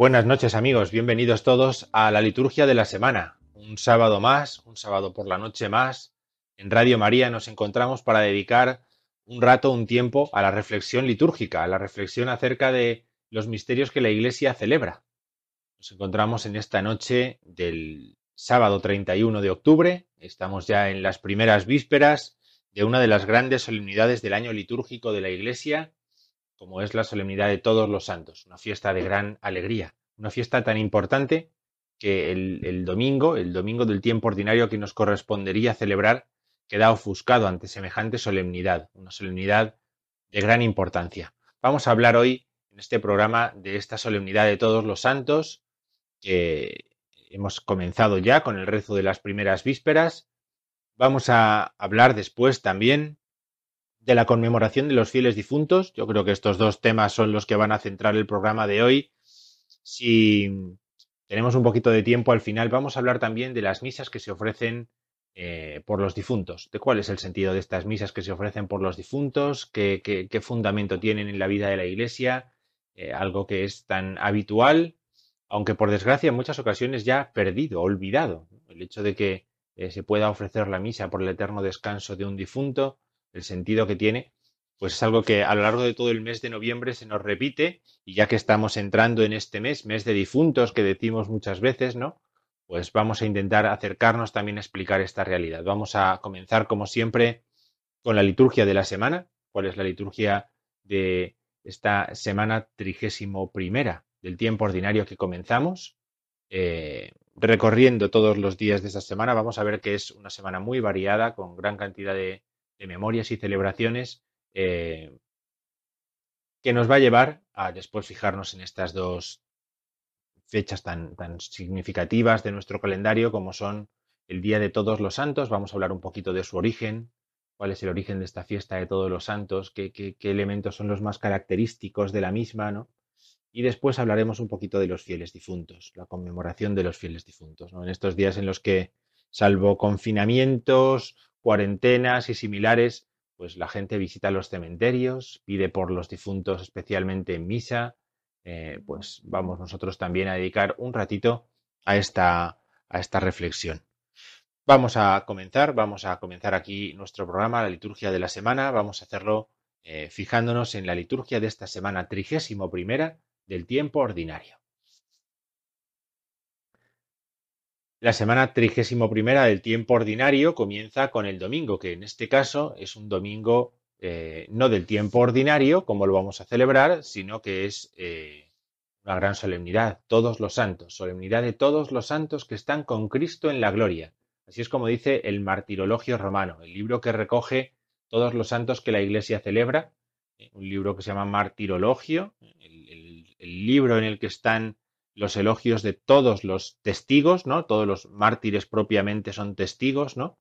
Buenas noches amigos, bienvenidos todos a la liturgia de la semana. Un sábado más, un sábado por la noche más. En Radio María nos encontramos para dedicar un rato, un tiempo a la reflexión litúrgica, a la reflexión acerca de los misterios que la Iglesia celebra. Nos encontramos en esta noche del sábado 31 de octubre. Estamos ya en las primeras vísperas de una de las grandes solemnidades del año litúrgico de la Iglesia, como es la solemnidad de todos los santos, una fiesta de gran alegría, una fiesta tan importante que el, domingo, el domingo del tiempo ordinario que nos correspondería celebrar, queda ofuscado ante semejante solemnidad, una solemnidad de gran importancia. Vamos a hablar hoy en este programa de esta solemnidad de todos los santos, que hemos comenzado ya con el rezo de las primeras vísperas. Vamos a hablar después también de la conmemoración de los fieles difuntos. Yo creo que estos dos temas son los que van a centrar el programa de hoy. Si tenemos un poquito de tiempo al final, vamos a hablar también de las misas que se ofrecen eh, por los difuntos, de cuál es el sentido de estas misas que se ofrecen por los difuntos, qué, fundamento tienen en la vida de la Iglesia, eh, algo que es tan habitual, aunque por desgracia en muchas ocasiones ya perdido, olvidado. El hecho de que eh, se pueda ofrecer la misa por el eterno descanso de un difunto, el sentido que tiene, pues es algo que a lo largo de todo el mes de noviembre se nos repite y ya que estamos entrando en este mes, mes de difuntos que decimos muchas veces, ¿no? Pues vamos a intentar acercarnos también a explicar esta realidad. Vamos a comenzar como siempre con la liturgia de la semana, cuál es la liturgia de esta semana trigésimo primera del tiempo ordinario que comenzamos. Eh, recorriendo todos los días de esta semana, vamos a ver que es una semana muy variada, con gran cantidad de, memorias y celebraciones, eh, que nos va a llevar a después fijarnos en estas dos fechas tan, tan significativas de nuestro calendario como son el Día de Todos los Santos. Vamos a hablar un poquito de su origen, cuál es el origen de esta fiesta de Todos los Santos, qué, qué, qué elementos son los más característicos de la misma, ¿no? Y después hablaremos un poquito de los fieles difuntos, la conmemoración de los fieles difuntos, ¿no? En estos días en los que, salvo confinamientos, cuarentenas y similares, pues la gente visita los cementerios, pide por los difuntos, especialmente en misa, eh, pues vamos nosotros también a dedicar un ratito a esta, a esta reflexión. Vamos a comenzar, vamos a comenzar aquí nuestro programa, la liturgia de la semana, vamos a hacerlo eh, fijándonos en la liturgia de esta semana trigésimo primera del tiempo ordinario. La semana trigésimo primera del tiempo ordinario comienza con el domingo, que en este caso es un domingo eh, no del tiempo ordinario, como lo vamos a celebrar, sino que es eh, una gran solemnidad, todos los santos, solemnidad de todos los santos que están con Cristo en la gloria. Así es como dice el Martirologio Romano, el libro que recoge todos los santos que la Iglesia celebra, eh, un libro que se llama Martirologio, el libro en el que están los elogios de todos los testigos, ¿no? Todos los mártires propiamente son testigos, ¿no?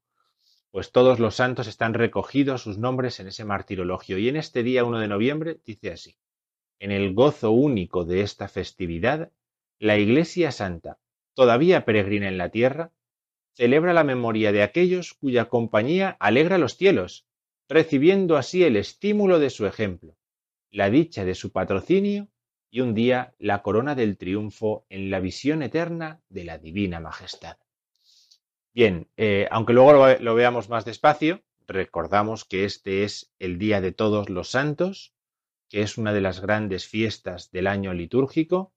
Pues todos los santos están recogidos sus nombres en ese martirologio. Y en este día 1 de noviembre dice así: En el gozo único de esta festividad, la Iglesia Santa, todavía peregrina en la tierra, celebra la memoria de aquellos cuya compañía alegra los cielos, recibiendo así el estímulo de su ejemplo, la dicha de su patrocinio y un día la corona del triunfo en la visión eterna de la divina majestad. Bien, eh, aunque luego lo, veamos más despacio, recordamos que este es el Día de Todos los Santos, que es una de las grandes fiestas del año litúrgico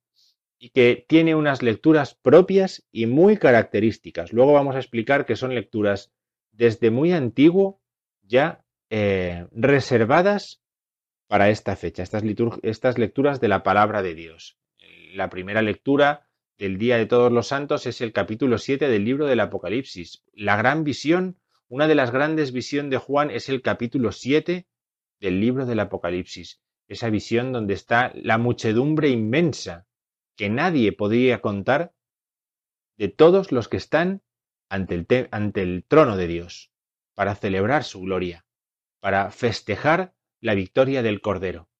y que tiene unas lecturas propias y muy características. Luego vamos a explicar que son lecturas desde muy antiguo ya eh, reservadas para esta fecha, estas, estas lecturas de la palabra de Dios. La primera lectura del Día de Todos los Santos es el capítulo 7 del libro del Apocalipsis. La gran visión, una de las grandes visiones de Juan es el capítulo 7 del libro del Apocalipsis. Esa visión donde está la muchedumbre inmensa que nadie podría contar de todos los que están ante el, ante el trono de Dios para celebrar su gloria, para festejar la victoria del Cordero.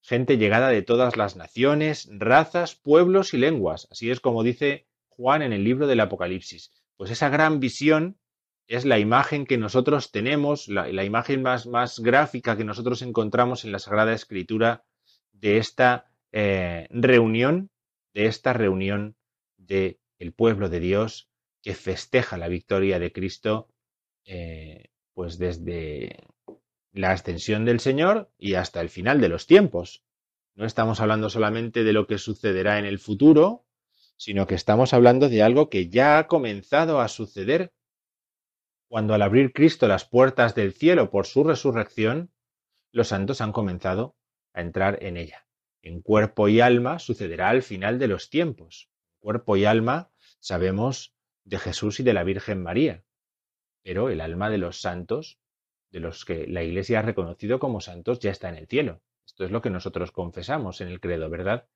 Gente llegada de todas las naciones, razas, pueblos y lenguas. Así es como dice Juan en el libro del Apocalipsis. Pues esa gran visión es la imagen que nosotros tenemos, la, imagen más, más, gráfica que nosotros encontramos en la Sagrada Escritura de esta eh, reunión, de esta reunión del el pueblo de Dios que festeja la victoria de Cristo, eh, pues desde la ascensión del Señor y hasta el final de los tiempos. No estamos hablando solamente de lo que sucederá en el futuro, sino que estamos hablando de algo que ya ha comenzado a suceder cuando al abrir Cristo las puertas del cielo por su resurrección, los santos han comenzado a entrar en ella. En cuerpo y alma sucederá al final de los tiempos. Cuerpo y alma sabemos de Jesús y de la Virgen María, pero el alma de los santos de los que la Iglesia ha reconocido como santos ya está en el cielo. Esto es lo que nosotros confesamos en el credo, ¿verdad?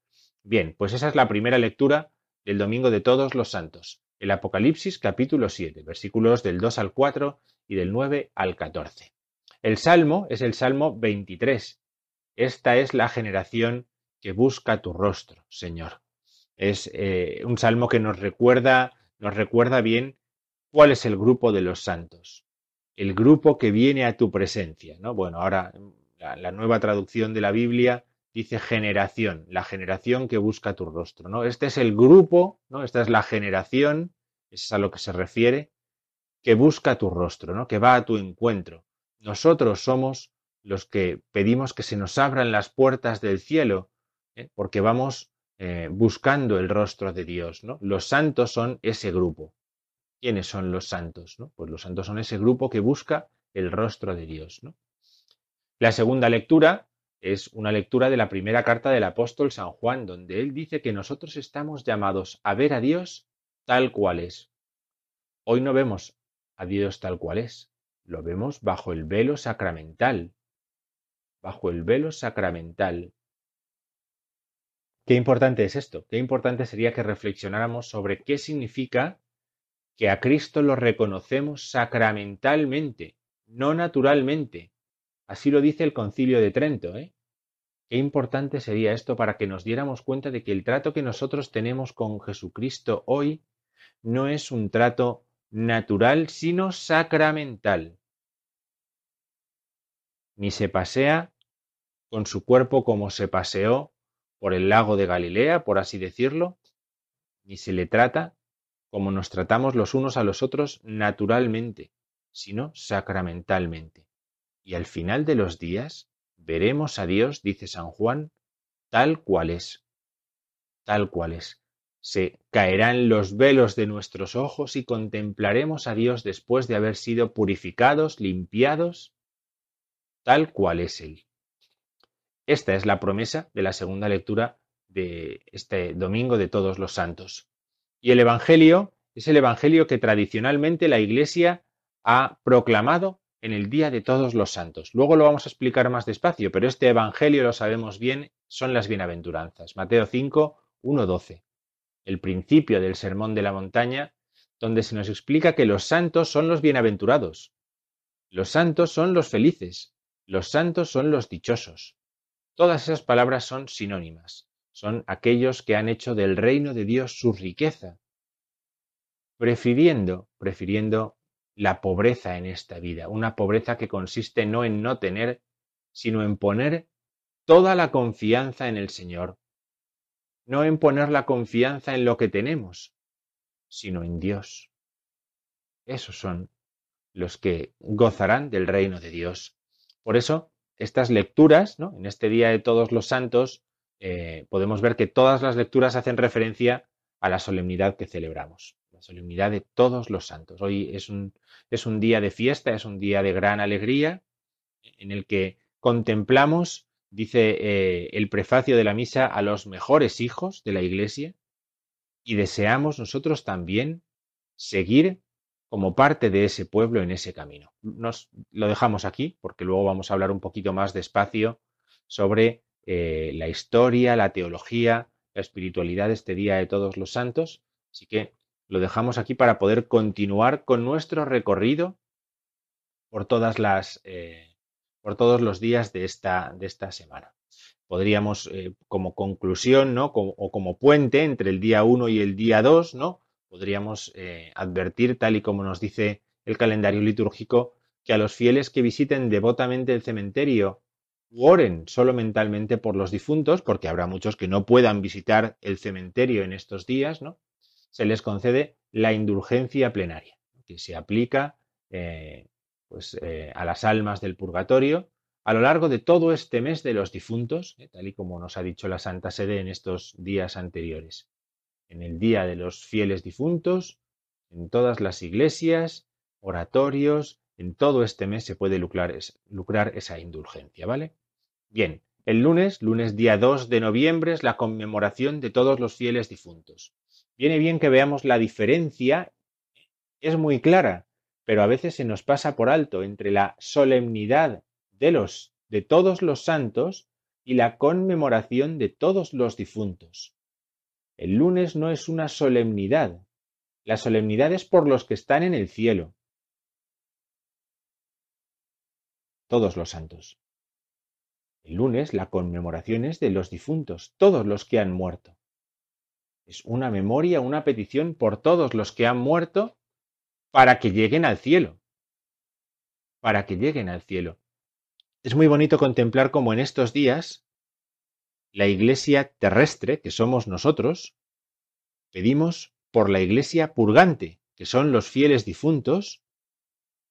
Bien, pues esa es la primera lectura del Domingo de Todos los Santos, el Apocalipsis capítulo 7, versículos del 2 al 4 y del 9 al 14. El Salmo es el Salmo 23. Esta es la generación que busca tu rostro, Señor. Es eh, un salmo que nos recuerda, nos recuerda bien cuál es el grupo de los santos el grupo que viene a tu presencia. ¿no? Bueno, ahora la, nueva traducción de la Biblia dice generación, la generación que busca tu rostro. ¿no? Este es el grupo, ¿no? esta es la generación, es a lo que se refiere, que busca tu rostro, ¿no? que va a tu encuentro. Nosotros somos los que pedimos que se nos abran las puertas del cielo, ¿eh? porque vamos eh, buscando el rostro de Dios. ¿no? Los santos son ese grupo. ¿Quiénes son los santos? ¿no? Pues los santos son ese grupo que busca el rostro de Dios. ¿no? La segunda lectura es una lectura de la primera carta del apóstol San Juan, donde él dice que nosotros estamos llamados a ver a Dios tal cual es. Hoy no vemos a Dios tal cual es, lo vemos bajo el velo sacramental, bajo el velo sacramental. Qué importante es esto, qué importante sería que reflexionáramos sobre qué significa que a Cristo lo reconocemos sacramentalmente, no naturalmente. Así lo dice el concilio de Trento. ¿eh? Qué importante sería esto para que nos diéramos cuenta de que el trato que nosotros tenemos con Jesucristo hoy no es un trato natural, sino sacramental. Ni se pasea con su cuerpo como se paseó por el lago de Galilea, por así decirlo, ni se le trata como nos tratamos los unos a los otros naturalmente, sino sacramentalmente. Y al final de los días veremos a Dios, dice San Juan, tal cual es, tal cual es. Se caerán los velos de nuestros ojos y contemplaremos a Dios después de haber sido purificados, limpiados, tal cual es Él. Esta es la promesa de la segunda lectura de este domingo de todos los santos. Y el Evangelio es el Evangelio que tradicionalmente la Iglesia ha proclamado en el Día de Todos los Santos. Luego lo vamos a explicar más despacio, pero este Evangelio, lo sabemos bien, son las bienaventuranzas. Mateo 5, 1, 12. El principio del Sermón de la Montaña, donde se nos explica que los santos son los bienaventurados. Los santos son los felices. Los santos son los dichosos. Todas esas palabras son sinónimas, son aquellos que han hecho del reino de Dios su riqueza, prefiriendo, prefiriendo la pobreza en esta vida, una pobreza que consiste no en no tener, sino en poner toda la confianza en el Señor, no en poner la confianza en lo que tenemos, sino en Dios. Esos son los que gozarán del reino de Dios. Por eso, estas lecturas, ¿no? en este Día de Todos los Santos, eh, podemos ver que todas las lecturas hacen referencia a la solemnidad que celebramos, la solemnidad de todos los santos. Hoy es un, es un día de fiesta, es un día de gran alegría, en el que contemplamos, dice eh, el prefacio de la misa, a los mejores hijos de la Iglesia y deseamos nosotros también seguir como parte de ese pueblo en ese camino. Nos lo dejamos aquí porque luego vamos a hablar un poquito más despacio sobre eh, la historia, la teología, la espiritualidad de este Día de Todos los Santos. Así que lo dejamos aquí para poder continuar con nuestro recorrido por todas las eh, por todos los días de esta, de esta semana. Podríamos, eh, como conclusión, ¿no? o como puente entre el día 1 y el día 2, ¿no? podríamos advertir, tal y como nos dice el calendario litúrgico, que a los fieles que visiten devotamente el cementerio oren solo mentalmente por los difuntos, porque habrá muchos que no puedan visitar el cementerio en estos días, ¿no? Se les concede la indulgencia plenaria, que se aplica eh, pues, eh, a las almas del purgatorio a lo largo de todo este mes de los difuntos, tal y como nos ha dicho la Santa Sede en estos días anteriores en el Día de los Fieles Difuntos, en todas las iglesias, oratorios, en todo este mes se puede lucrar, esa indulgencia, ¿vale? Bien, el lunes, lunes día 2 de noviembre, es la conmemoración de todos los fieles difuntos. Viene bien que veamos la diferencia, es muy clara, pero a veces se nos pasa por alto entre la solemnidad de los de todos los santos y la conmemoración de todos los difuntos. El lunes no es una solemnidad. La solemnidad es por los que están en el cielo. Todos los santos. El lunes la conmemoración es de los difuntos, todos los que han muerto. Es una memoria, una petición por todos los que han muerto para que lleguen al cielo. Para que lleguen al cielo. Es muy bonito contemplar cómo en estos días la iglesia terrestre, que somos nosotros, pedimos por la iglesia purgante, que son los fieles difuntos,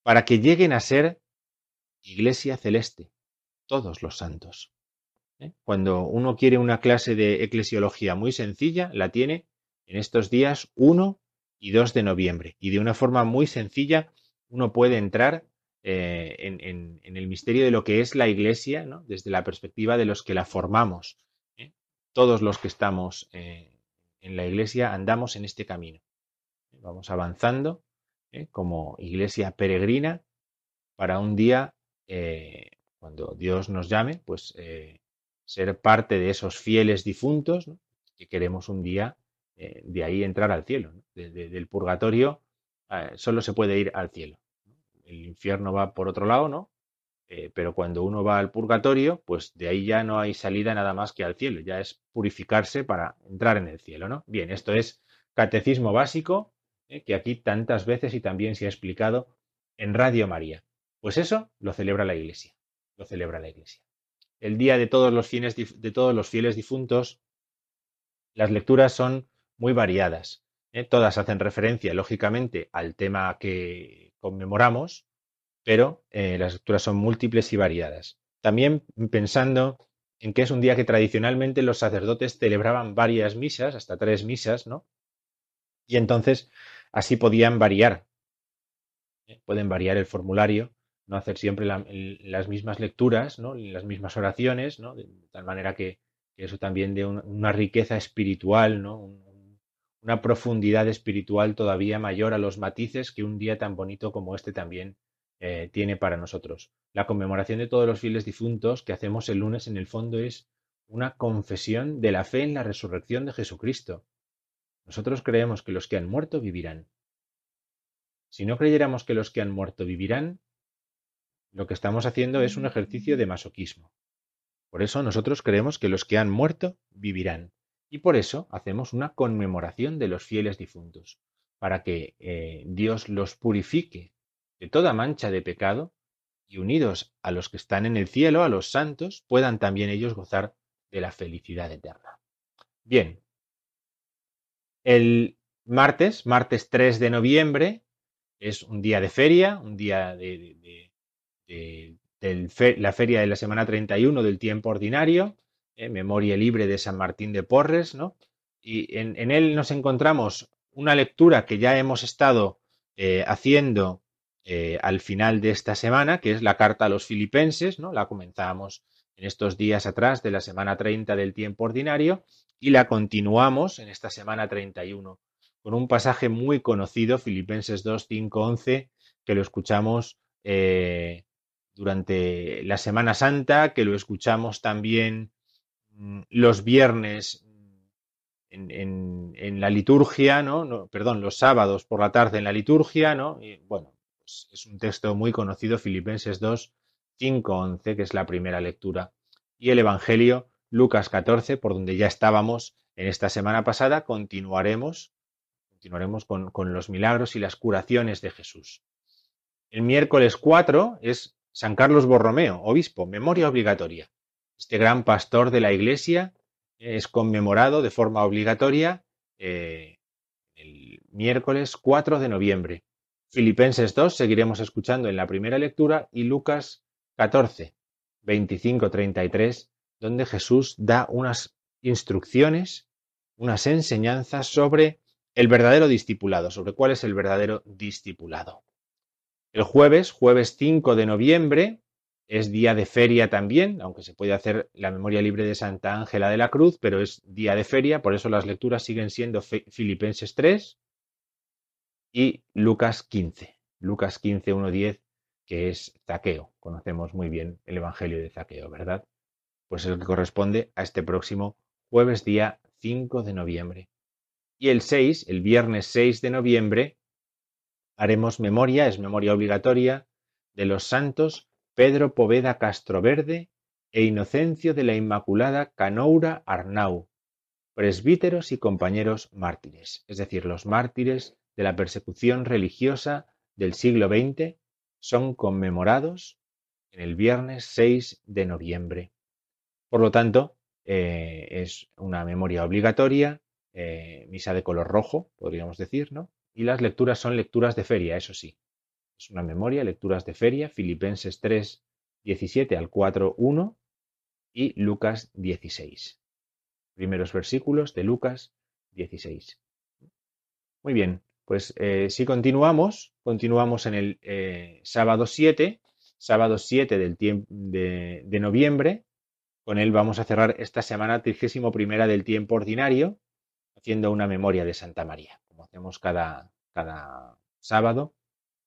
para que lleguen a ser iglesia celeste, todos los santos. ¿Eh? Cuando uno quiere una clase de eclesiología muy sencilla, la tiene en estos días 1 y 2 de noviembre. Y de una forma muy sencilla uno puede entrar eh, en, el misterio de lo que es la Iglesia, desde la perspectiva de los que la formamos. ¿eh? Todos los que estamos en la Iglesia andamos en este camino. Vamos avanzando como Iglesia peregrina para un día, cuando Dios nos llame, pues ser parte de esos fieles difuntos que queremos un día de ahí entrar al cielo. del purgatorio solo se puede ir al cielo el infierno va por otro lado, ¿no? Eh, pero cuando uno va al purgatorio, pues de ahí ya no hay salida nada más que al cielo, ya es purificarse para entrar en el cielo, ¿no? Bien, esto es catecismo básico, ¿eh? que aquí tantas veces y también se ha explicado en Radio María. Pues eso lo celebra la Iglesia, lo celebra la Iglesia. El día de todos los fieles, difuntos, las lecturas son muy variadas. ¿eh? Todas hacen referencia, lógicamente, al tema que, conmemoramos, pero eh, las lecturas son múltiples y variadas. También pensando en que es un día que tradicionalmente los sacerdotes celebraban varias misas, hasta tres misas, ¿no? Y entonces así podían variar. ¿eh? Pueden variar el formulario, no hacer siempre las mismas lecturas, ¿no? Las mismas oraciones, ¿no? De tal manera que, eso también de una riqueza espiritual, ¿no? una profundidad espiritual todavía mayor a los matices que un día tan bonito como este también eh, tiene para nosotros. La conmemoración de todos los fieles difuntos que hacemos el lunes en el fondo es una confesión de la fe en la resurrección de Jesucristo. Nosotros creemos que los que han muerto vivirán. Si no creyéramos que los que han muerto vivirán, lo que estamos haciendo es un ejercicio de masoquismo. Por eso nosotros creemos que los que han muerto vivirán. Y por eso hacemos una conmemoración de los fieles difuntos, para que eh, Dios los purifique de toda mancha de pecado y unidos a los que están en el cielo, a los santos, puedan también ellos gozar de la felicidad eterna. Bien, el martes, martes 3 de noviembre, es un día de feria, un día de, la feria de la semana 31 del tiempo ordinario, ¿eh? Memoria Libre de San Martín de Porres, ¿no? Y en, él nos encontramos una lectura que ya hemos estado eh, haciendo eh, al final de esta semana, que es la carta a los filipenses, ¿no? La comenzamos en estos días atrás de la semana 30 del tiempo ordinario y la continuamos en esta semana 31 con un pasaje muy conocido, Filipenses 2, 5, 11, que lo escuchamos durante la Semana Santa, que lo escuchamos también Mm, los viernes en, la liturgia, ¿no? Perdón, los sábados por la tarde en la liturgia, ¿no? Bueno, pues es un texto muy conocido, Filipenses 2, 5, 11, que es la primera lectura. Y el Evangelio, Lucas 14, por donde ya estábamos en esta semana pasada, continuaremos, continuaremos con, con los milagros y las curaciones de Jesús. El miércoles 4 es San Carlos Borromeo, obispo, memoria obligatoria. Este gran pastor de la Iglesia es conmemorado de forma obligatoria eh, el miércoles 4 de noviembre. Filipenses 2 seguiremos escuchando en la primera lectura y Lucas 14, 25-33, donde Jesús da unas instrucciones, unas enseñanzas sobre el verdadero discipulado, sobre cuál es el verdadero discipulado. El jueves, jueves 5 de noviembre, es día de feria también, aunque se puede hacer la memoria libre de Santa Ángela de la Cruz, pero es día de feria, por eso las lecturas siguen siendo Filipenses 3 y Lucas 15. Lucas 15, 1, 10, que es Zaqueo. Conocemos muy bien el Evangelio de Zaqueo, ¿verdad? Pues es el que corresponde a este próximo jueves día 5 de noviembre. Y el 6, el viernes 6 de noviembre, haremos memoria, es memoria obligatoria, de los santos Pedro Poveda Castroverde e Inocencio de la Inmaculada Canoura Arnau, presbíteros y compañeros mártires, es decir, los mártires de la persecución religiosa del siglo XX, son conmemorados en el viernes 6 de noviembre. Por lo tanto, eh, es una memoria obligatoria, eh, misa de color rojo, podríamos decir, ¿no? Y las lecturas son lecturas de feria, eso sí, es una memoria, lecturas de feria, Filipenses 3, 17 al 4, 1 y Lucas 16. Primeros versículos de Lucas 16. Muy bien, pues eh, si continuamos, continuamos en el eh, sábado 7, sábado 7 del de, de, noviembre. Con él vamos a cerrar esta semana 31 primera del tiempo ordinario, haciendo una memoria de Santa María, hacemos cada, cada sábado,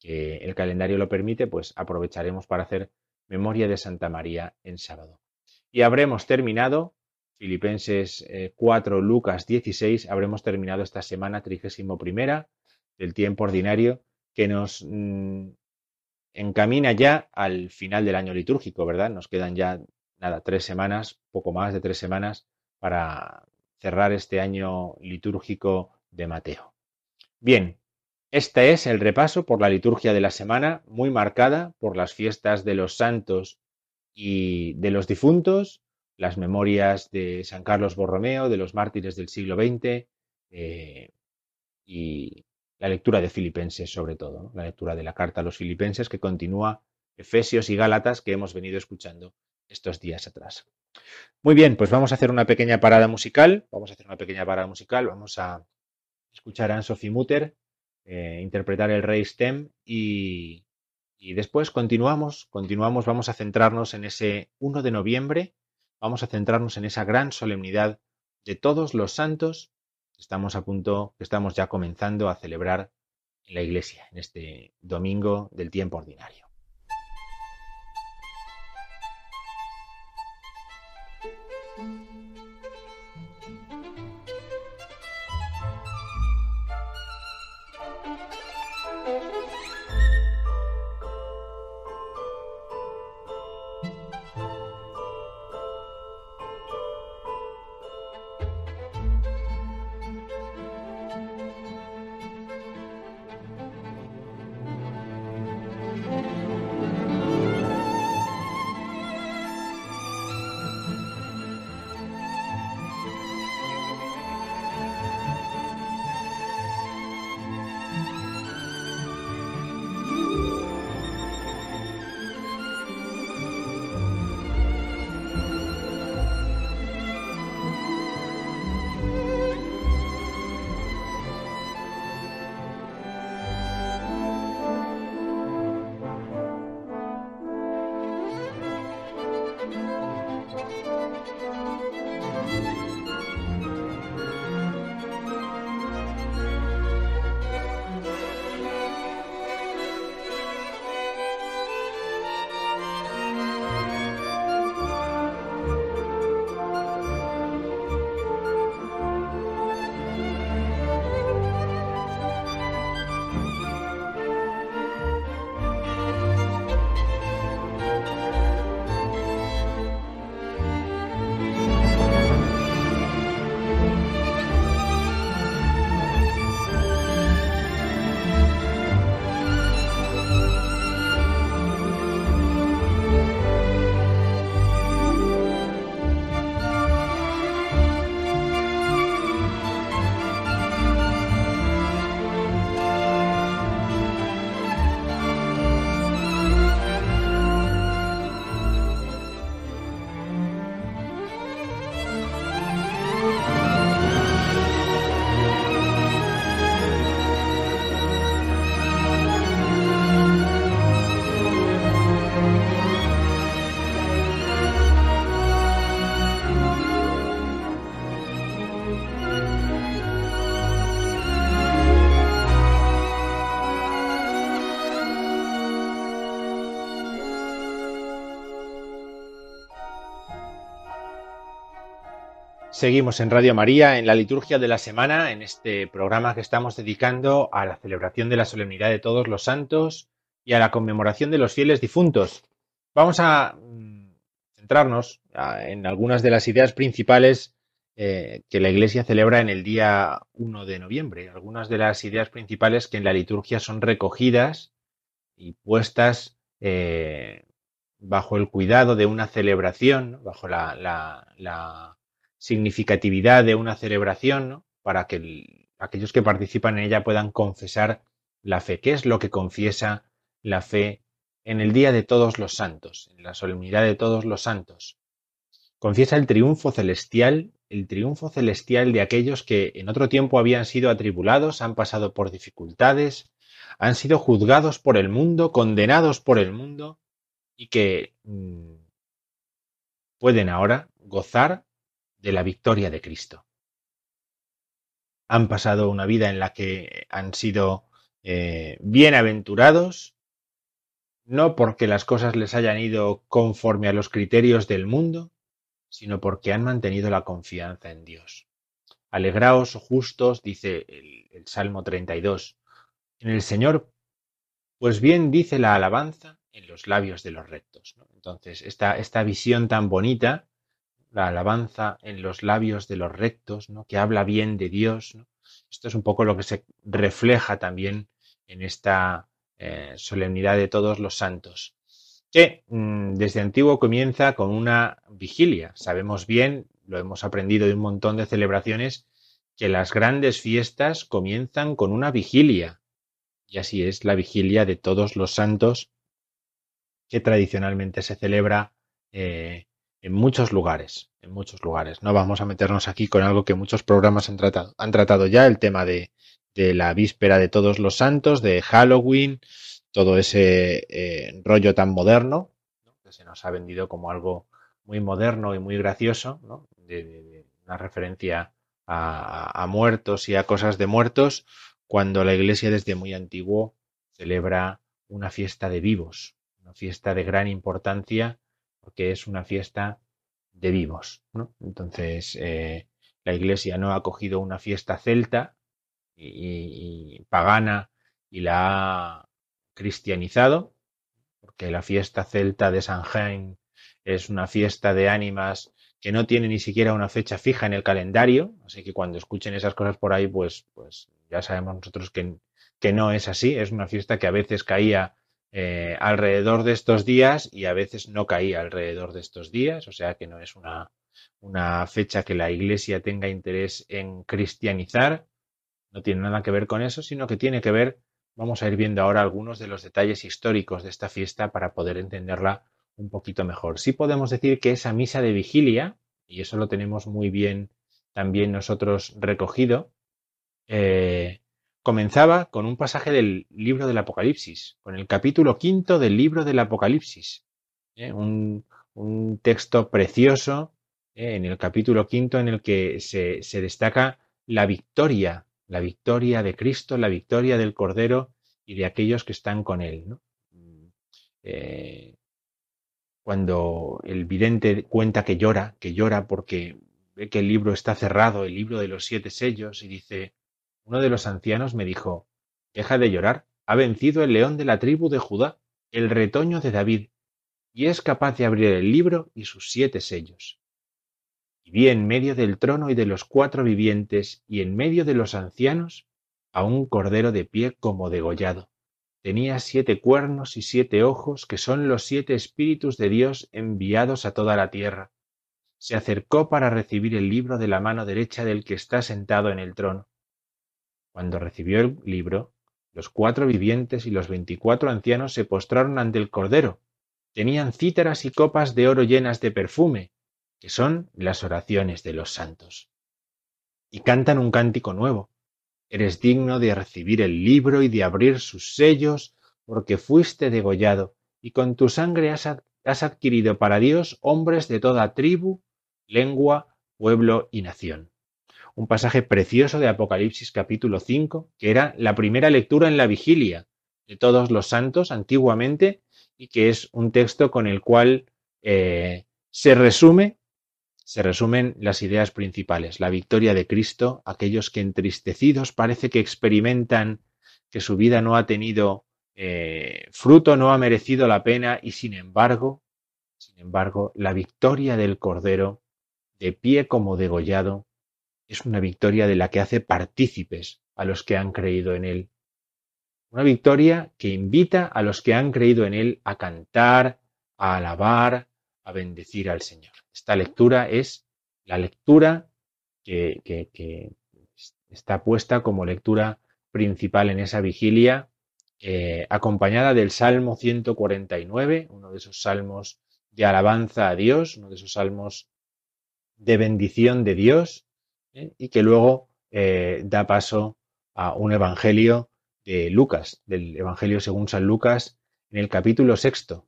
el calendario lo permite, pues aprovecharemos para hacer memoria de Santa María en sábado. Y habremos terminado Filipenses 4, eh, Lucas 16, habremos terminado esta semana 31 primera del tiempo ordinario que nos mm, encamina ya al final del año litúrgico, ¿verdad? Nos quedan ya, nada, tres semanas, poco más de tres semanas para cerrar este año litúrgico de Mateo. Bien, este es el repaso por la liturgia de la semana, muy marcada por las fiestas de los santos y de los difuntos, las memorias de San Carlos Borromeo, de los mártires del siglo XX eh, y la lectura de Filipenses sobre todo, la lectura de la carta a los Filipenses que continúa Efesios y Gálatas que hemos venido escuchando estos días atrás. Muy bien, pues vamos a hacer una pequeña parada musical, vamos a hacer una pequeña parada musical, vamos a escuchar a Anne-Sophie Mutter eh, interpretar el Rey Stem y, y después continuamos, continuamos, vamos a centrarnos en ese 1 de noviembre, vamos a centrarnos en esa gran solemnidad de todos los santos estamos a punto, estamos ya comenzando a celebrar en la iglesia, en este domingo del tiempo ordinario. Seguimos en Radio María en la liturgia de la semana, en este programa que estamos dedicando a la celebración de la solemnidad de todos los santos y a la conmemoración de los fieles difuntos. Vamos a mm, centrarnos en algunas de las ideas principales eh, que la Iglesia celebra en el día 1 de noviembre, algunas de las ideas principales que en la liturgia son recogidas y puestas eh, bajo el cuidado de una celebración, bajo la significatividad de una celebración para que aquellos que participan en ella puedan confesar la fe. ¿Qué es lo que confiesa la fe en el Día de Todos los Santos, en la solemnidad de todos los santos? Confiesa el triunfo celestial el triunfo celestial de aquellos que en otro tiempo habían sido atribulados, han pasado por dificultades, han sido juzgados por el mundo, condenados por el mundo y que mm, pueden ahora gozar de la victoria de Cristo. Han pasado una vida en la que han sido eh, bienaventurados, no porque las cosas les hayan ido conforme a los criterios del mundo, sino porque han mantenido la confianza en Dios. Alegraos, justos, dice el, el Salmo 32, en el Señor, pues bien dice la alabanza en los labios de los rectos. Entonces, esta, esta visión tan bonita, la alabanza en los labios de los rectos, ¿no? que habla bien de Dios, esto es un poco lo que se refleja también en esta eh, solemnidad de todos los santos, que mm, desde antiguo comienza con una vigilia. Sabemos bien, lo hemos aprendido de un montón de celebraciones, que las grandes fiestas comienzan con una vigilia. Y así es la vigilia de todos los santos que tradicionalmente se celebra eh, en muchos lugares, en muchos lugares. No vamos a meternos aquí con algo que muchos programas han tratado, han tratado ya, el tema de, la víspera de todos los santos, de Halloween, todo ese eh, rollo tan moderno, que se nos ha vendido como algo muy moderno y muy gracioso, de, una referencia a, muertos y a cosas de muertos, cuando la Iglesia desde muy antiguo celebra una fiesta de vivos, fiesta de gran importancia porque es una fiesta de vivos. Entonces, eh, la Iglesia no ha cogido una fiesta celta y, pagana y la ha cristianizado, porque la fiesta celta de San Jaime es una fiesta de ánimas que no tiene ni siquiera una fecha fija en el calendario, así que cuando escuchen esas cosas por ahí, pues, pues ya sabemos nosotros que, que no es así, es una fiesta que a veces caía eh, alrededor de estos días y a veces no caía alrededor de estos días, o sea que no es una, una fecha que la Iglesia tenga interés en cristianizar, no tiene nada que ver con eso, sino que tiene que ver, vamos a ir viendo ahora algunos de los detalles históricos de esta fiesta para poder entenderla un poquito mejor. Sí podemos decir que esa misa de vigilia, y eso lo tenemos muy bien también nosotros recogido, eh, comenzaba con un pasaje del libro del Apocalipsis, con el capítulo quinto del libro del Apocalipsis. ¿eh? Un, texto precioso ¿eh? en el capítulo quinto en el que se, destaca la victoria, la victoria de Cristo, la victoria del Cordero y de aquellos que están con Él. Eh, cuando el vidente cuenta que llora, que llora porque ve que el libro está cerrado, el libro de los siete sellos, y dice, uno de los ancianos me dijo, Deja de llorar, ha vencido el león de la tribu de Judá, el retoño de David, y es capaz de abrir el libro y sus siete sellos. Y vi en medio del trono y de los cuatro vivientes y en medio de los ancianos a un cordero de pie como degollado. Tenía siete cuernos y siete ojos, que son los siete espíritus de Dios enviados a toda la tierra. Se acercó para recibir el libro de la mano derecha del que está sentado en el trono cuando recibió el libro, los cuatro vivientes y los veinticuatro ancianos se postraron ante el Cordero. Tenían cítaras y copas de oro llenas de perfume, que son las oraciones de los santos. Y cantan un cántico nuevo. Eres digno de recibir el libro y de abrir sus sellos, porque fuiste degollado, y con tu sangre has, has adquirido para Dios hombres de toda tribu, lengua, pueblo y nación un pasaje precioso de Apocalipsis capítulo 5, que era la primera lectura en la vigilia de todos los santos antiguamente y que es un texto con el cual eh, se resume se resumen las ideas principales. La victoria de Cristo, aquellos que entristecidos parece que experimentan que su vida no ha tenido eh, fruto, no ha merecido la pena y sin embargo, sin embargo, la victoria del Cordero, de pie como degollado, es una victoria de la que hace partícipes a los que han creído en Él. Una victoria que invita a los que han creído en Él a cantar, a alabar, a bendecir al Señor. Esta lectura es la lectura que, está puesta como lectura principal en esa vigilia, eh, acompañada del Salmo 149, uno de esos salmos de alabanza a Dios, uno de esos salmos de bendición de Dios ¿eh? y que luego eh, da paso a un evangelio de Lucas, del evangelio según San Lucas, en el capítulo sexto,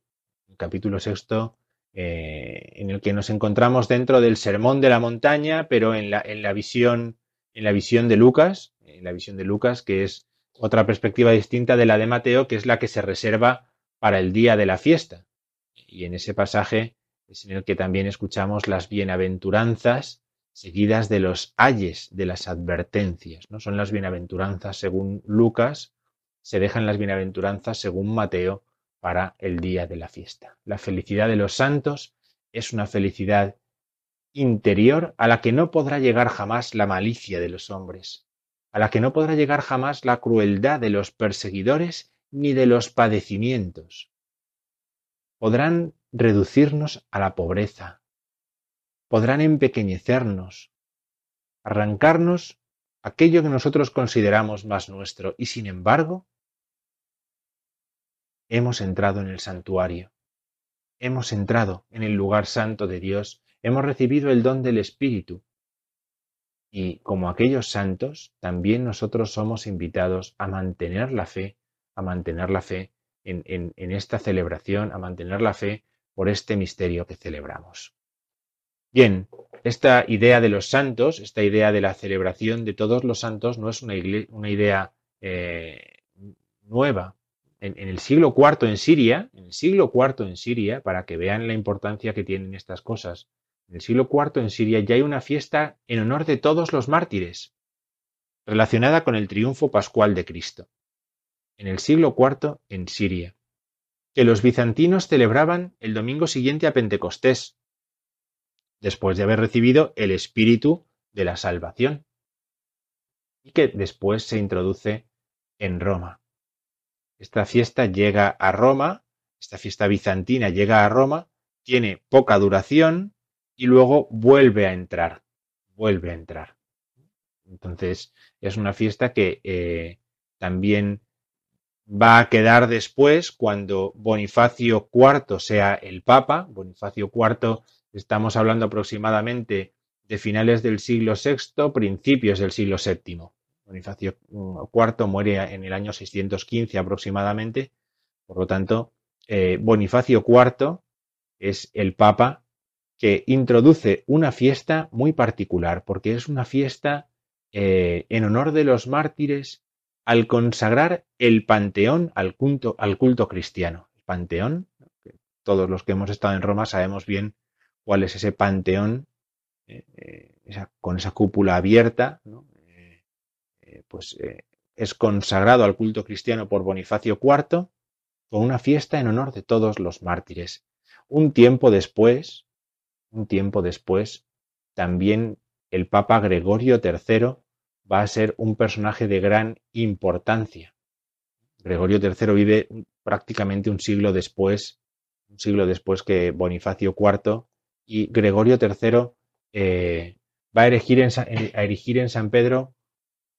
el capítulo sexto eh, en el que nos encontramos dentro del sermón de la montaña, pero en la, en la visión, en la visión de Lucas, en la visión de Lucas, que es otra perspectiva distinta de la de Mateo, que es la que se reserva para el día de la fiesta. Y en ese pasaje es en el que también escuchamos las bienaventuranzas seguidas de los ayes, de las advertencias. ¿no? Son las bienaventuranzas según Lucas, se dejan las bienaventuranzas según Mateo para el día de la fiesta. La felicidad de los santos es una felicidad interior a la que no podrá llegar jamás la malicia de los hombres, a la que no podrá llegar jamás la crueldad de los perseguidores ni de los padecimientos. Podrán reducirnos a la pobreza, podrán empequeñecernos, arrancarnos aquello que nosotros consideramos más nuestro, y sin embargo, hemos entrado en el santuario, hemos entrado en el lugar santo de Dios, hemos recibido el don del Espíritu, y como aquellos santos, también nosotros somos invitados a mantener la fe, a mantener la fe en, en, esta celebración, a mantener la fe por este misterio que celebramos. Bien, esta idea de los santos, esta idea de la celebración de todos los santos, no es una, idea eh, nueva. En, en, el siglo IV en Siria, en el siglo IV en Siria, para que vean la importancia que tienen estas cosas, en el siglo IV en Siria ya hay una fiesta en honor de todos los mártires, relacionada con el triunfo pascual de Cristo. En el siglo IV en Siria, que los bizantinos celebraban el domingo siguiente a Pentecostés, después de haber recibido el espíritu de la salvación, y que después se introduce en Roma. Esta fiesta llega a Roma, esta fiesta bizantina llega a Roma, tiene poca duración, y luego vuelve a entrar, vuelve a entrar. Entonces es una fiesta que eh, también va a quedar después cuando Bonifacio IV sea el Papa. Bonifacio IV, estamos hablando aproximadamente de finales del siglo VI, principios del siglo VII. Bonifacio IV muere en el año 615 aproximadamente. Por lo tanto, eh, Bonifacio IV es el Papa que introduce una fiesta muy particular, porque es una fiesta eh, en honor de los mártires al consagrar el panteón al culto, al culto cristiano. El panteón, todos los que hemos estado en Roma sabemos bien cuál es ese panteón, eh, eh, con esa cúpula abierta, pues es consagrado al culto cristiano por Bonifacio IV con una fiesta en honor de todos los mártires. Un tiempo después, un tiempo después, también el Papa Gregorio III va a ser un personaje de gran importancia. Gregorio III vive prácticamente un siglo después, un siglo después que Bonifacio IV, y Gregorio III eh, va a erigir, en, San Pedro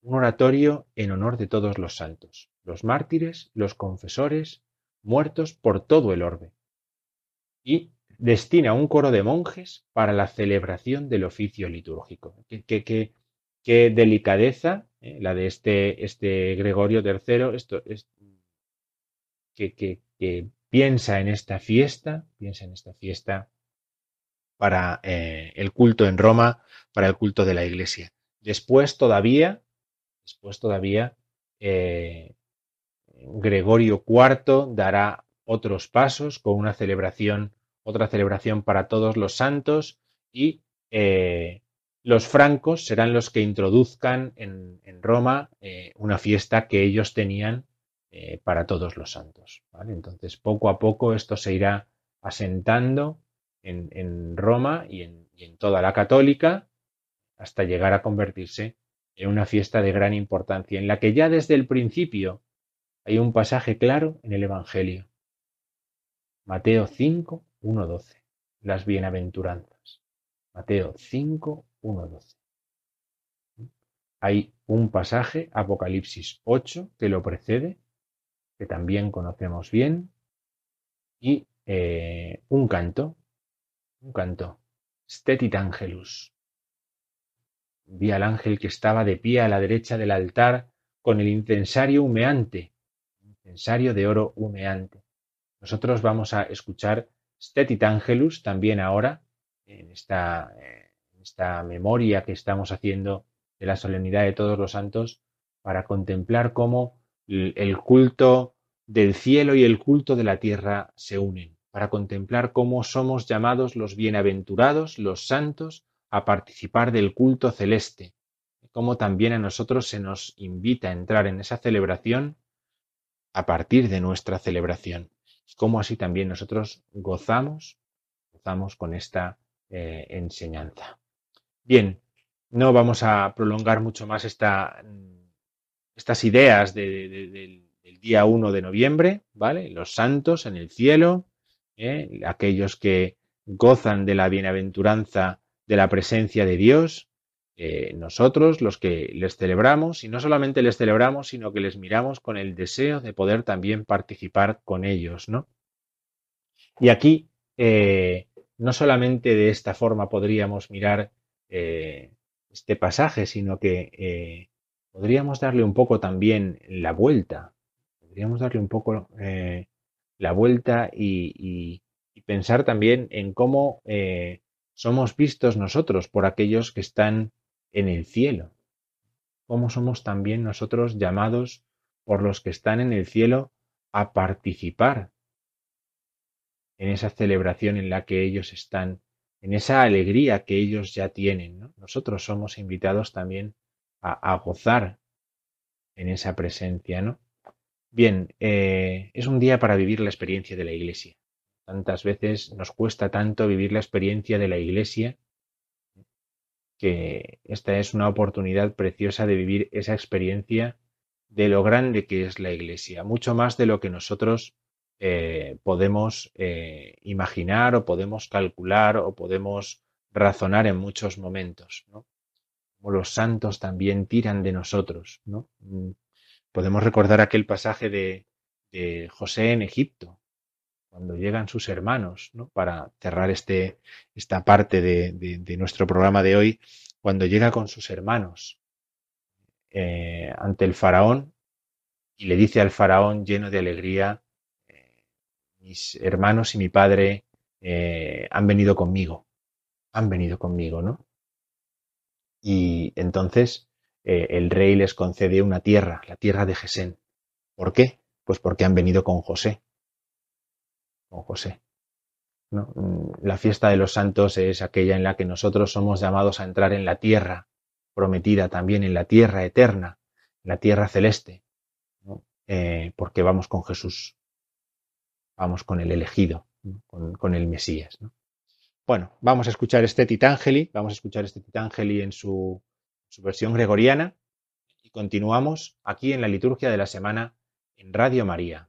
un oratorio en honor de todos los santos, los mártires, los confesores, muertos por todo el orbe. Y destina un coro de monjes para la celebración del oficio litúrgico. Qué, delicadeza eh, la de este, este Gregorio III, esto, es, que, piensa en esta fiesta, piensa en esta fiesta para eh, el culto en Roma, para el culto de la Iglesia. Después todavía, después todavía, eh, Gregorio IV dará otros pasos con una celebración otra celebración para todos los santos y eh, los francos serán los que introduzcan en, Roma una fiesta que ellos tenían para todos los santos. Entonces, poco a poco esto se irá asentando en, Roma y en, toda la católica hasta llegar a convertirse en una fiesta de gran importancia, en la que ya desde el principio hay un pasaje claro en el Evangelio. Mateo 5, 1.12. Las bienaventuranzas. Mateo 5, 1.12. Hay un pasaje, Apocalipsis 8, que lo precede, que también conocemos bien, y eh, un canto, un canto Stetit Angelus. Vi al ángel que estaba de pie a la derecha del altar con el incensario humeante, incensario de oro humeante. Nosotros vamos a escuchar Stetit Angelus también ahora, en esta, en esta memoria que estamos haciendo de la solemnidad de todos los santos, para contemplar cómo el culto del cielo y el culto de la tierra se unen, para contemplar cómo somos llamados los bienaventurados, los santos, a participar del culto celeste, cómo también a nosotros se nos invita a entrar en esa celebración a partir de nuestra celebración, cómo así también nosotros gozamos, gozamos con esta eh, enseñanza. Bien, no vamos a prolongar mucho más esta, estas ideas del día 1 de noviembre, ¿vale? Los santos en el cielo, ¿eh? aquellos que gozan de la bienaventuranza de la presencia de Dios, eh, nosotros los que les celebramos, y no solamente les celebramos, sino que les miramos con el deseo de poder también participar con ellos, ¿no? Y aquí, eh, no solamente de esta forma podríamos mirar este pasaje, sino que podríamos darle un poco también la vuelta, podríamos darle un poco la vuelta y, pensar también en cómo eh, somos vistos nosotros por aquellos que están en el cielo, cómo somos también nosotros llamados por los que están en el cielo a participar en esa celebración en la que ellos están, en esa alegría que ellos ya tienen. Nosotros somos invitados también a, gozar en esa presencia, ¿no? Bien, eh, es un día para vivir la experiencia de la Iglesia. Tantas veces nos cuesta tanto vivir la experiencia de la Iglesia que esta es una oportunidad preciosa de vivir esa experiencia de lo grande que es la Iglesia, mucho más de lo que nosotros eh, podemos eh, imaginar o podemos calcular o podemos razonar en muchos momentos. ¿no? los santos también tiran de nosotros, ¿no? Podemos recordar aquel pasaje de, José en Egipto, cuando llegan sus hermanos, ¿no? Para cerrar este, esta parte de, nuestro programa de hoy, cuando llega con sus hermanos eh, ante el faraón y le dice al faraón lleno de alegría, eh, mis hermanos y mi padre eh, han venido conmigo, han venido conmigo, ¿no? Y entonces eh, el rey les concede una tierra, la tierra de Gesén. ¿Por qué? Pues porque han venido con José. Con José. Mm, la fiesta de los santos es aquella en la que nosotros somos llamados a entrar en la tierra prometida, también en la tierra eterna, en la tierra celeste, eh, porque vamos con Jesús, vamos con el elegido, con, el Mesías. Bueno, vamos a escuchar este Titangeli, vamos a escuchar este Titangeli en su, su versión gregoriana y continuamos aquí en la liturgia de la semana en Radio María.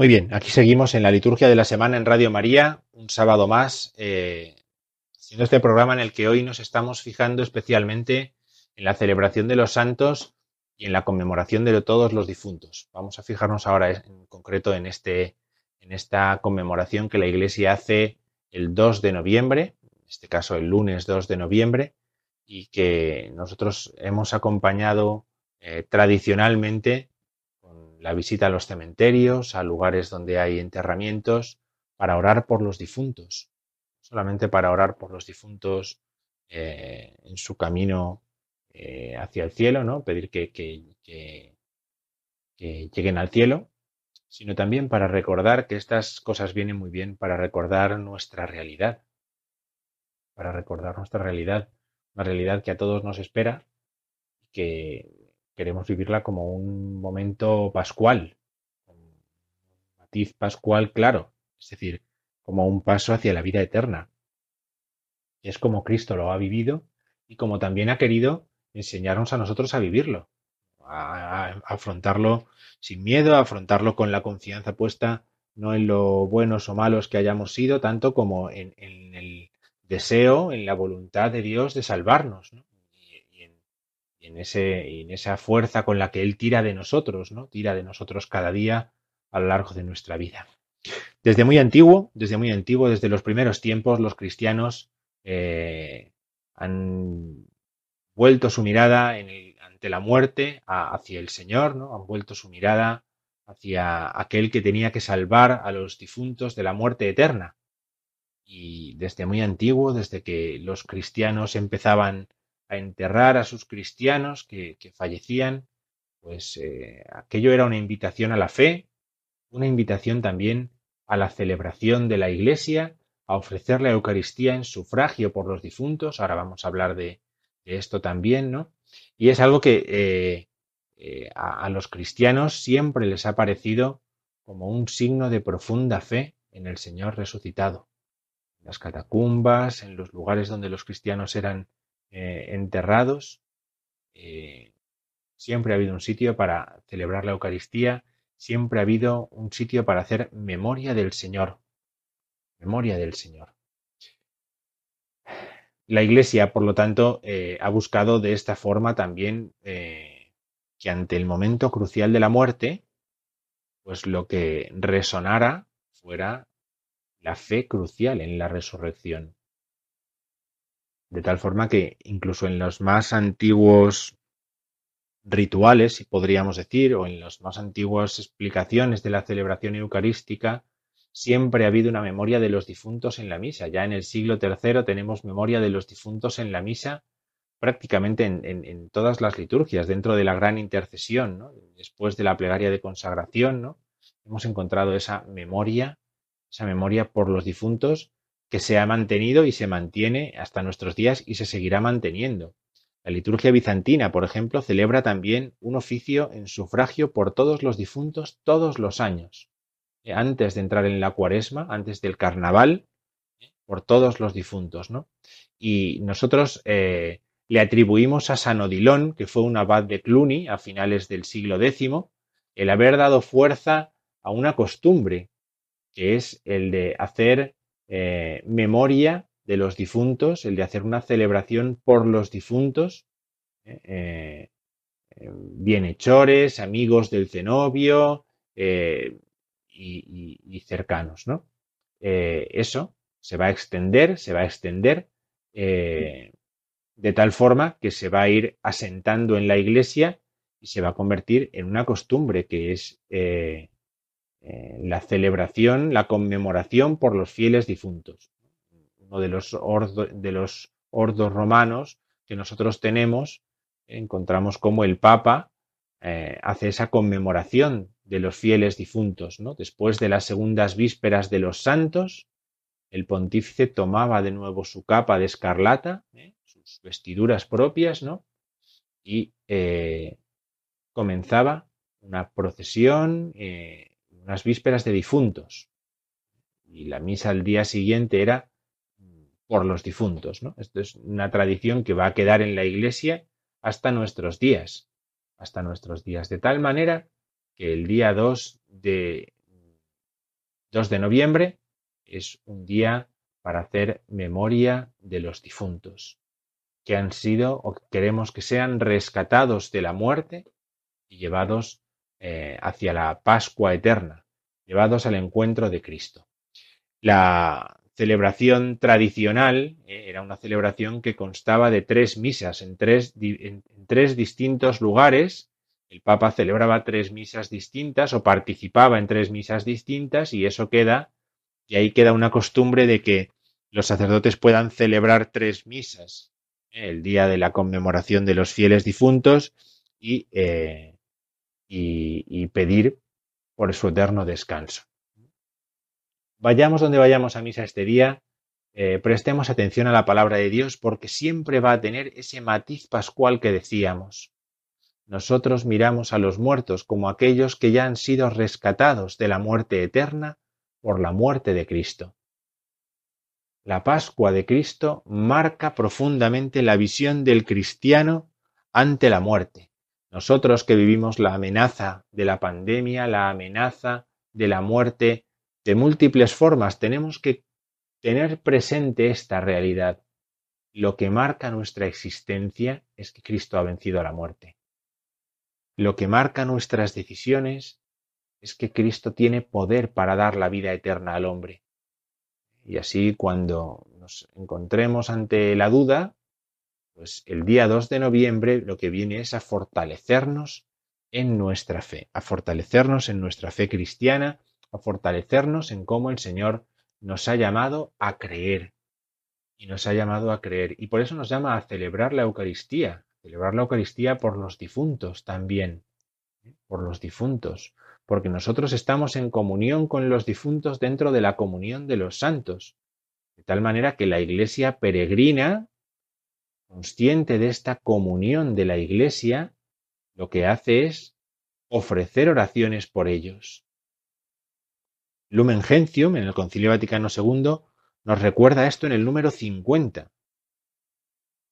Muy bien, aquí seguimos en la liturgia de la semana en Radio María, un sábado más, eh, siendo este programa en el que hoy nos estamos fijando especialmente en la celebración de los santos y en la conmemoración de todos los difuntos. Vamos a fijarnos ahora en concreto en, este, en esta conmemoración que la Iglesia hace el 2 de noviembre, en este caso el lunes 2 de noviembre, y que nosotros hemos acompañado eh, tradicionalmente la visita a los cementerios, a lugares donde hay enterramientos, para orar por los difuntos, solamente para orar por los difuntos eh, en su camino eh, hacia el cielo, ¿no? Pedir que, que, lleguen al cielo, sino también para recordar que estas cosas vienen muy bien para recordar nuestra realidad, para recordar nuestra realidad, una realidad que a todos nos espera, que queremos vivirla como un momento pascual, matiz pascual claro, es decir, como un paso hacia la vida eterna. Es como Cristo lo ha vivido y como también ha querido enseñarnos a nosotros a vivirlo, a, afrontarlo sin miedo, a afrontarlo con la confianza puesta no en lo buenos o malos que hayamos sido, tanto como en, el deseo, en la voluntad de Dios de salvarnos. ¿no? En, ese, en esa fuerza con la que Él tira de nosotros, ¿no? Tira de nosotros cada día a lo largo de nuestra vida. Desde muy antiguo, desde muy antiguo, desde los primeros tiempos, los cristianos eh, han vuelto su mirada ante la muerte hacia el Señor, ¿no? Han vuelto su mirada hacia aquel que tenía que salvar a los difuntos de la muerte eterna. Y desde muy antiguo, desde que los cristianos empezaban a enterrar a sus cristianos que, fallecían, pues eh, aquello era una invitación a la fe, una invitación también a la celebración de la Iglesia, a ofrecer la Eucaristía en sufragio por los difuntos. Ahora vamos a hablar de, esto también, ¿no? Y es algo que eh, eh, a, los cristianos siempre les ha parecido como un signo de profunda fe en el Señor resucitado. En las catacumbas, en los lugares donde los cristianos eran eh, enterrados. Eh, siempre ha habido un sitio para celebrar la Eucaristía, siempre ha habido un sitio para hacer memoria del Señor. Memoria del Señor. La Iglesia, por lo tanto, eh, ha buscado de esta forma también que ante el momento crucial de la muerte, pues lo que resonara fuera la fe crucial en la resurrección. De tal forma que incluso en los más antiguos rituales, si podríamos decir, o en las más antiguas explicaciones de la celebración eucarística, siempre ha habido una memoria de los difuntos en la misa. Ya en el siglo III tenemos memoria de los difuntos en la misa prácticamente en, todas las liturgias, dentro de la gran intercesión, después de la plegaria de consagración, ¿no? hemos encontrado esa memoria, esa memoria por los difuntos que se ha mantenido y se mantiene hasta nuestros días y se seguirá manteniendo. La liturgia bizantina, por ejemplo, celebra también un oficio en sufragio por todos los difuntos todos los años. Eh, antes de entrar en la cuaresma, antes del carnaval, por todos los difuntos, ¿no? Y nosotros eh, le atribuimos a San Odilon, que fue un abad de Cluny a finales del siglo X, el haber dado fuerza a una costumbre, que es el de hacer eh, memoria de los difuntos, el de hacer una celebración por los difuntos, eh, eh, bienhechores, amigos del cenobio y, cercanos, ¿no? eso se va a extender, se va a extender de tal forma que se va a ir asentando en la iglesia y se va a convertir en una costumbre que es eh, la celebración, la conmemoración por los fieles difuntos. Uno de los, de los ordos romanos que nosotros tenemos, encontramos como el Papa eh, hace esa conmemoración de los fieles difuntos. ¿no? Después de las segundas vísperas de los santos, el pontífice tomaba de nuevo su capa de escarlata, ¿eh? sus vestiduras propias, y eh, comenzaba una procesión, unas vísperas de difuntos. Y la misa al día siguiente era por los difuntos. ¿no? Esto es una tradición que va a quedar en la Iglesia hasta nuestros días hasta nuestros días, de tal manera que el día 2 de, 2 de noviembre es un día para hacer memoria de los difuntos, que han sido o queremos que sean rescatados de la muerte y llevados eh, hacia la Pascua eterna, llevados al encuentro de Cristo. La celebración tradicional eh, era una celebración que constaba de tres misas en tres, en tres distintos lugares. El Papa celebraba tres misas distintas o participaba en tres misas distintas y eso queda, y ahí queda una costumbre de que los sacerdotes puedan celebrar tres misas eh, el día de la conmemoración de los fieles difuntos y, y pedir por su eterno descanso vayamos donde vayamos a misa este día, eh, prestemos atención a la palabra de Dios porque siempre va a tener ese matiz pascual que decíamos. Nosotros miramos a los muertos como aquellos que ya han sido rescatados de la muerte eterna por la muerte de Cristo. La Pascua de Cristo marca profundamente la visión del cristiano ante la muerte. Nosotros que vivimos la amenaza de la pandemia, la amenaza de la muerte de múltiples formas. Tenemos que tener presente esta realidad. Lo que marca nuestra existencia es que Cristo ha vencido a la muerte. Lo que marca nuestras decisiones es que Cristo tiene poder para dar la vida eterna al hombre. Y así cuando nos encontremos ante la duda, pues el día 2 de noviembre lo que viene es a fortalecernos en nuestra fe, a fortalecernos en nuestra fe cristiana a fortalecernos en cómo el Señor nos ha llamado a creer. Y nos ha llamado a creer. Y por eso nos llama a celebrar la Eucaristía. Celebrar la Eucaristía por los difuntos también. ¿eh? Por los difuntos. Porque nosotros estamos en comunión con los difuntos dentro de la comunión de los santos. De tal manera que la Iglesia peregrina, consciente de esta comunión de la Iglesia, lo que hace es ofrecer oraciones por ellos. Lumen Gentium, en el Concilio Vaticano II, nos recuerda esto en el número 50.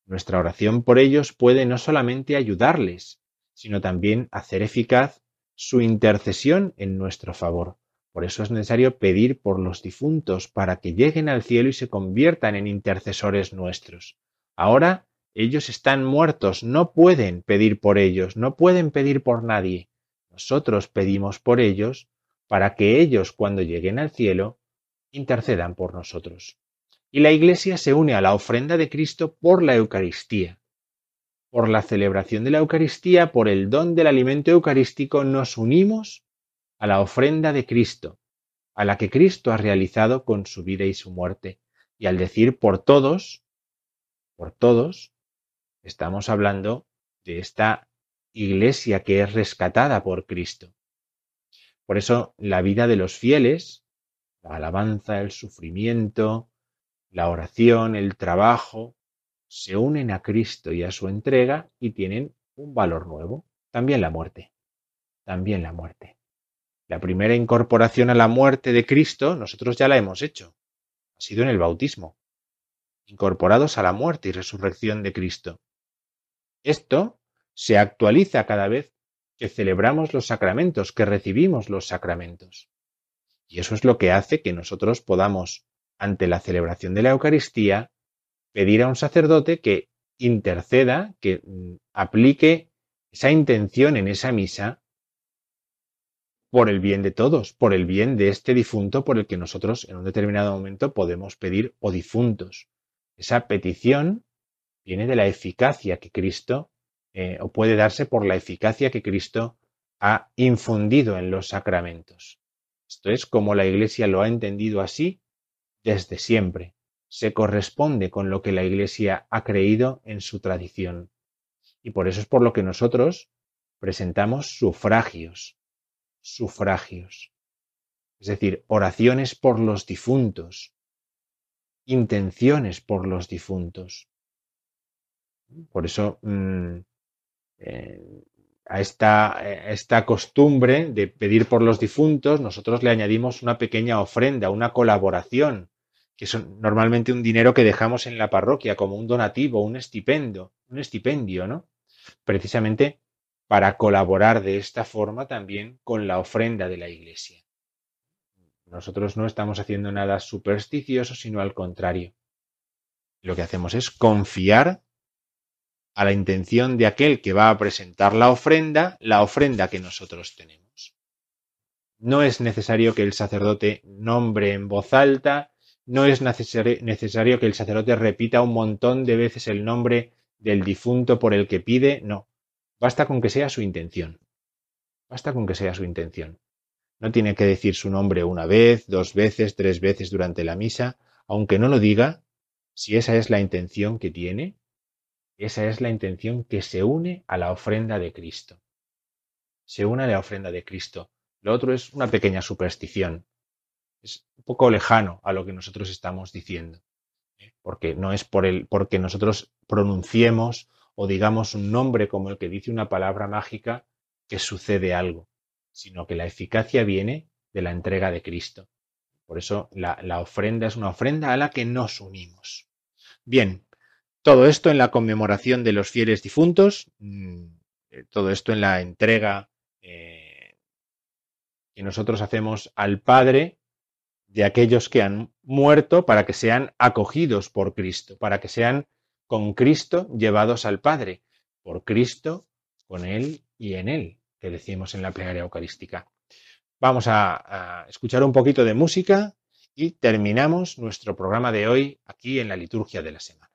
Nuestra oración por ellos puede no solamente ayudarles, sino también hacer eficaz su intercesión en nuestro favor. Por eso es necesario pedir por los difuntos para que lleguen al cielo y se conviertan en intercesores nuestros. Ahora ellos están muertos, no pueden pedir por ellos, no pueden pedir por nadie. Nosotros pedimos por ellos para que ellos cuando lleguen al cielo intercedan por nosotros. Y la Iglesia se une a la ofrenda de Cristo por la Eucaristía. Por la celebración de la Eucaristía, por el don del alimento eucarístico, nos unimos a la ofrenda de Cristo, a la que Cristo ha realizado con su vida y su muerte. Y al decir por todos, por todos, estamos hablando de esta iglesia que es rescatada por Cristo. Por eso la vida de los fieles, la alabanza, el sufrimiento, la oración, el trabajo, se unen a Cristo y a su entrega y tienen un valor nuevo. También la muerte. También la muerte. La primera incorporación a la muerte de Cristo nosotros ya la hemos hecho. Ha sido en el bautismo. Incorporados a la muerte y resurrección de Cristo. Esto se actualiza cada vez que celebramos los sacramentos, que recibimos los sacramentos. Y eso es lo que hace que nosotros podamos, ante la celebración de la Eucaristía, pedir a un sacerdote que interceda, que mm, aplique esa intención en esa misa por el bien de todos, por el bien de este difunto por el que nosotros en un determinado momento podemos pedir o difuntos. Esa petición viene de la eficacia que Cristo eh, o puede darse por la eficacia que Cristo ha infundido en los sacramentos. Esto es como la Iglesia lo ha entendido así desde siempre. Se corresponde con lo que la Iglesia ha creído en su tradición. Y por eso es por lo que nosotros presentamos sufragios, sufragios, es decir, oraciones por los difuntos, intenciones por los difuntos. Por eso mm, eh, a, esta, esta costumbre de pedir por los difuntos, nosotros le añadimos una pequeña ofrenda, una colaboración, que es normalmente un dinero que dejamos en la parroquia como un donativo, un estipendio, un estipendio, ¿no? Precisamente para colaborar de esta forma también con la ofrenda de la iglesia. Nosotros no estamos haciendo nada supersticioso, sino al contrario. Lo que hacemos es confiar a la intención de aquel que va a presentar la ofrenda, la ofrenda que nosotros tenemos. No es necesario que el sacerdote nombre en voz alta, no es necesario que el sacerdote repita un montón de veces el nombre del difunto por el que pide, no. Basta con que sea su intención. Basta con que sea su intención. No tiene que decir su nombre una vez, dos veces, tres veces durante la misa, aunque no lo diga, si esa es la intención que tiene, esa es la intención que se une a la ofrenda de Cristo. Se une a la ofrenda de Cristo. Lo otro es una pequeña superstición. Es un poco lejano a lo que nosotros estamos diciendo. ¿eh? Porque no es por el, porque nosotros pronunciemos o digamos un nombre como el que dice una palabra mágica que sucede algo, sino que la eficacia viene de la entrega de Cristo. Por eso la, la ofrenda es una ofrenda a la que nos unimos. Bien, todo esto en la conmemoración de los fieles difuntos, mm, eh, todo esto en la entrega eh, que nosotros hacemos al Padre de aquellos que han muerto para que sean acogidos por Cristo, para que sean con Cristo llevados al Padre, por Cristo, con Él y en Él, que decimos en la plegaria eucarística. Vamos a escuchar un poquito de música y terminamos nuestro programa de hoy aquí en la liturgia de la semana.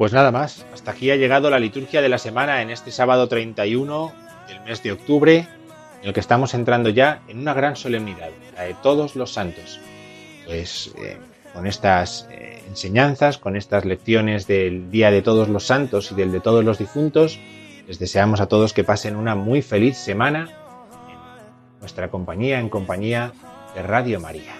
Pues nada más, hasta aquí ha llegado la liturgia de la semana en este sábado 31 del mes de octubre, en el que estamos entrando ya en una gran solemnidad, la de todos los santos. Pues eh, con estas eh, enseñanzas, con estas lecciones del Día de Todos los Santos y del de todos los difuntos, les deseamos a todos que pasen una muy feliz semana en nuestra compañía, en compañía de Radio María.